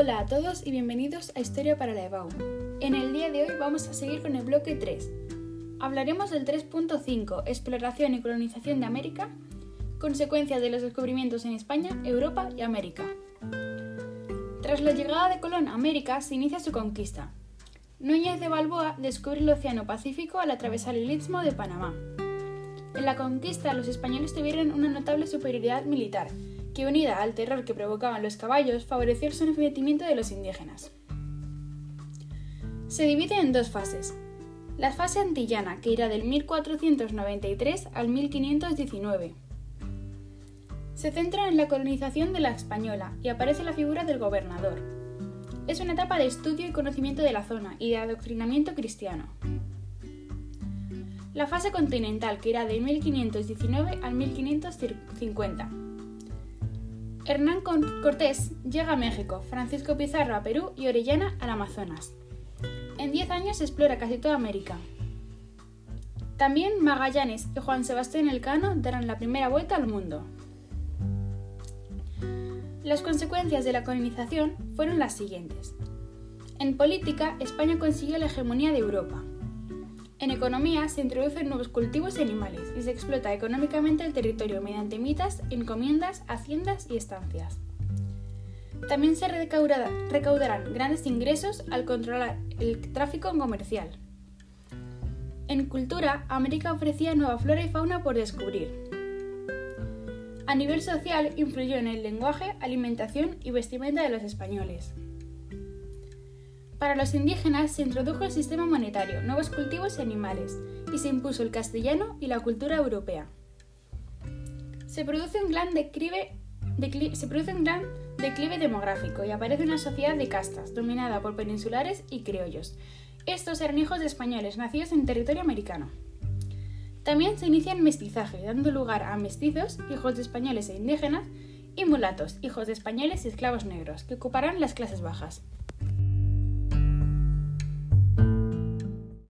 Hola a todos y bienvenidos a Historia para la EBAU. En el día de hoy vamos a seguir con el bloque 3. Hablaremos del 3.5, exploración y colonización de América, consecuencias de los descubrimientos en España, Europa y América. Tras la llegada de Colón a América se inicia su conquista. Núñez de Balboa descubre el Océano Pacífico al atravesar el Istmo de Panamá. En la conquista los españoles tuvieron una notable superioridad militar, que unida al terror que provocaban los caballos favoreció el sometimiento de los indígenas. Se divide en dos fases. La fase antillana, que irá del 1493 al 1519. Se centra en la colonización de la española y aparece la figura del gobernador. Es una etapa de estudio y conocimiento de la zona y de adoctrinamiento cristiano. La fase continental, que irá de 1519 al 1550 Hernán Cortés llega a México, Francisco Pizarro a Perú y Orellana al Amazonas. En 10 años explora casi toda América. También Magallanes y Juan Sebastián Elcano darán la primera vuelta al mundo. Las consecuencias de la colonización fueron las siguientes. En política, España consiguió la hegemonía de Europa. En economía se introducen nuevos cultivos y animales y se explota económicamente el territorio mediante mitas, encomiendas, haciendas y estancias. También se recaudarán grandes ingresos al controlar el tráfico comercial. En cultura, América ofrecía nueva flora y fauna por descubrir. A nivel social, influyó en el lenguaje, alimentación y vestimenta de los españoles. Para los indígenas se introdujo el sistema monetario, nuevos cultivos y animales, y se impuso el castellano y la cultura europea. Se produce un gran declive, declive demográfico y aparece una sociedad de castas, dominada por peninsulares y criollos. Estos eran hijos de españoles nacidos en territorio americano. También se inicia el mestizaje, dando lugar a mestizos, hijos de españoles e indígenas, y mulatos, hijos de españoles y esclavos negros, que ocuparán las clases bajas.